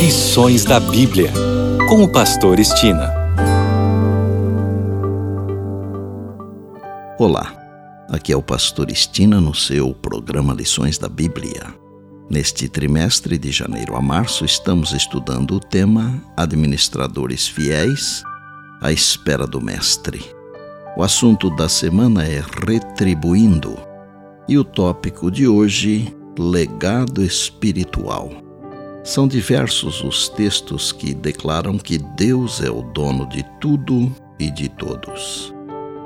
Lições da Bíblia, com o Pastor Estina. Olá, aqui é o Pastor Estina no seu programa Lições da Bíblia. Neste trimestre de janeiro a março, estamos estudando o tema Administradores Fiéis à Espera do Mestre. O assunto da semana é Retribuindo e o tópico de hoje, Legado Espiritual. São diversos os textos que declaram que Deus é o dono de tudo e de todos.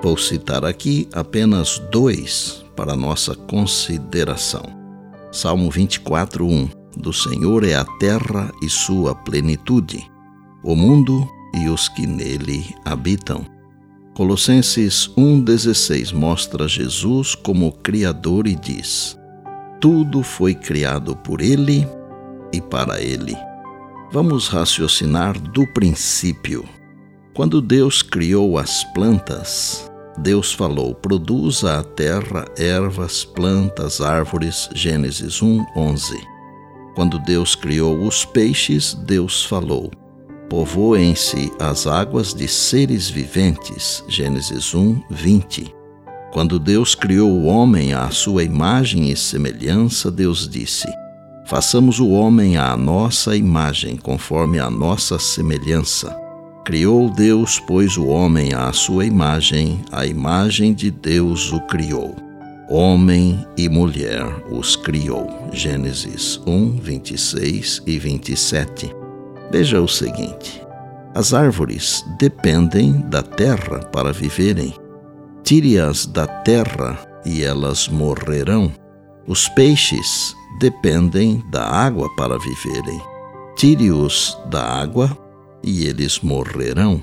Vou citar aqui apenas dois para nossa consideração. Salmo 24, 1 Do Senhor é a terra e sua plenitude, o mundo e os que nele habitam. Colossenses 1,16 mostra Jesus como Criador e diz: Tudo foi criado por Ele e para Ele. Vamos raciocinar do princípio. Quando Deus criou as plantas, Deus falou: produza a terra ervas, plantas, árvores. Gênesis 1, 11. Quando Deus criou os peixes, Deus falou: povoem-se as águas de seres viventes. Gênesis 1, 20. Quando Deus criou o homem à sua imagem e semelhança, Deus disse: Façamos o homem à nossa imagem, conforme a nossa semelhança. Criou Deus, pois, o homem à sua imagem, a imagem de Deus o criou. Homem e mulher os criou. Gênesis 1, 26 e 27. Veja o seguinte: as árvores dependem da terra para viverem. Tire-as da terra e elas morrerão. Os peixes dependem da água para viverem. Tire-os da água e eles morrerão.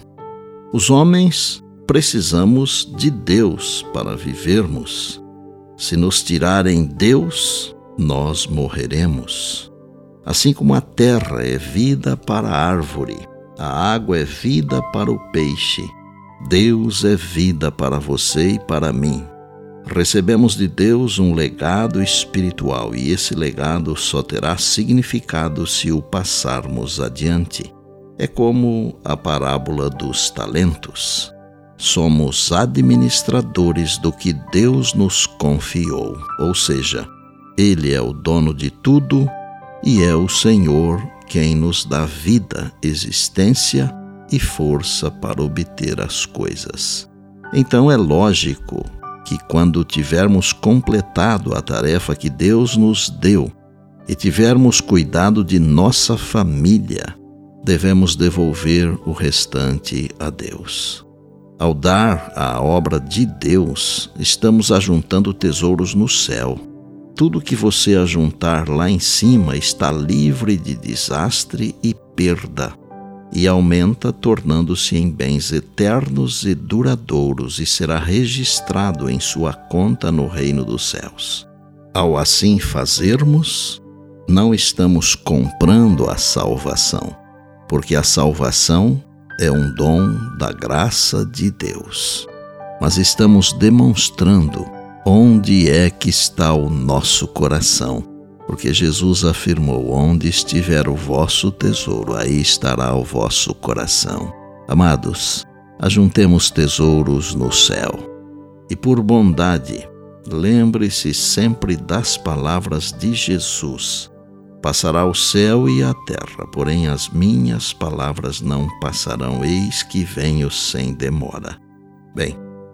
Os homens precisamos de Deus para vivermos. Se nos tirarem Deus, nós morreremos. Assim como a terra é vida para a árvore, a água é vida para o peixe, Deus é vida para você e para mim. Recebemos de Deus um legado espiritual e esse legado só terá significado se o passarmos adiante. É como a parábola dos talentos. Somos administradores do que Deus nos confiou, ou seja, Ele é o dono de tudo e é o Senhor quem nos dá vida, existência e força para obter as coisas. Então é lógico que quando tivermos completado a tarefa que Deus nos deu e tivermos cuidado de nossa família, devemos devolver o restante a Deus. Ao dar a obra de Deus, estamos ajuntando tesouros no céu tudo que você ajuntar lá em cima está livre de desastre e perda, e aumenta, tornando-se em bens eternos e duradouros, e será registrado em sua conta no reino dos céus. Ao assim fazermos, não estamos comprando a salvação, porque a salvação é um dom da graça de Deus, mas estamos demonstrando Onde é que está o nosso coração? Porque Jesus afirmou: Onde estiver o vosso tesouro, aí estará o vosso coração. Amados, ajuntemos tesouros no céu. E por bondade, lembre-se sempre das palavras de Jesus. Passará o céu e a terra, porém as minhas palavras não passarão, eis que venho sem demora. Bem,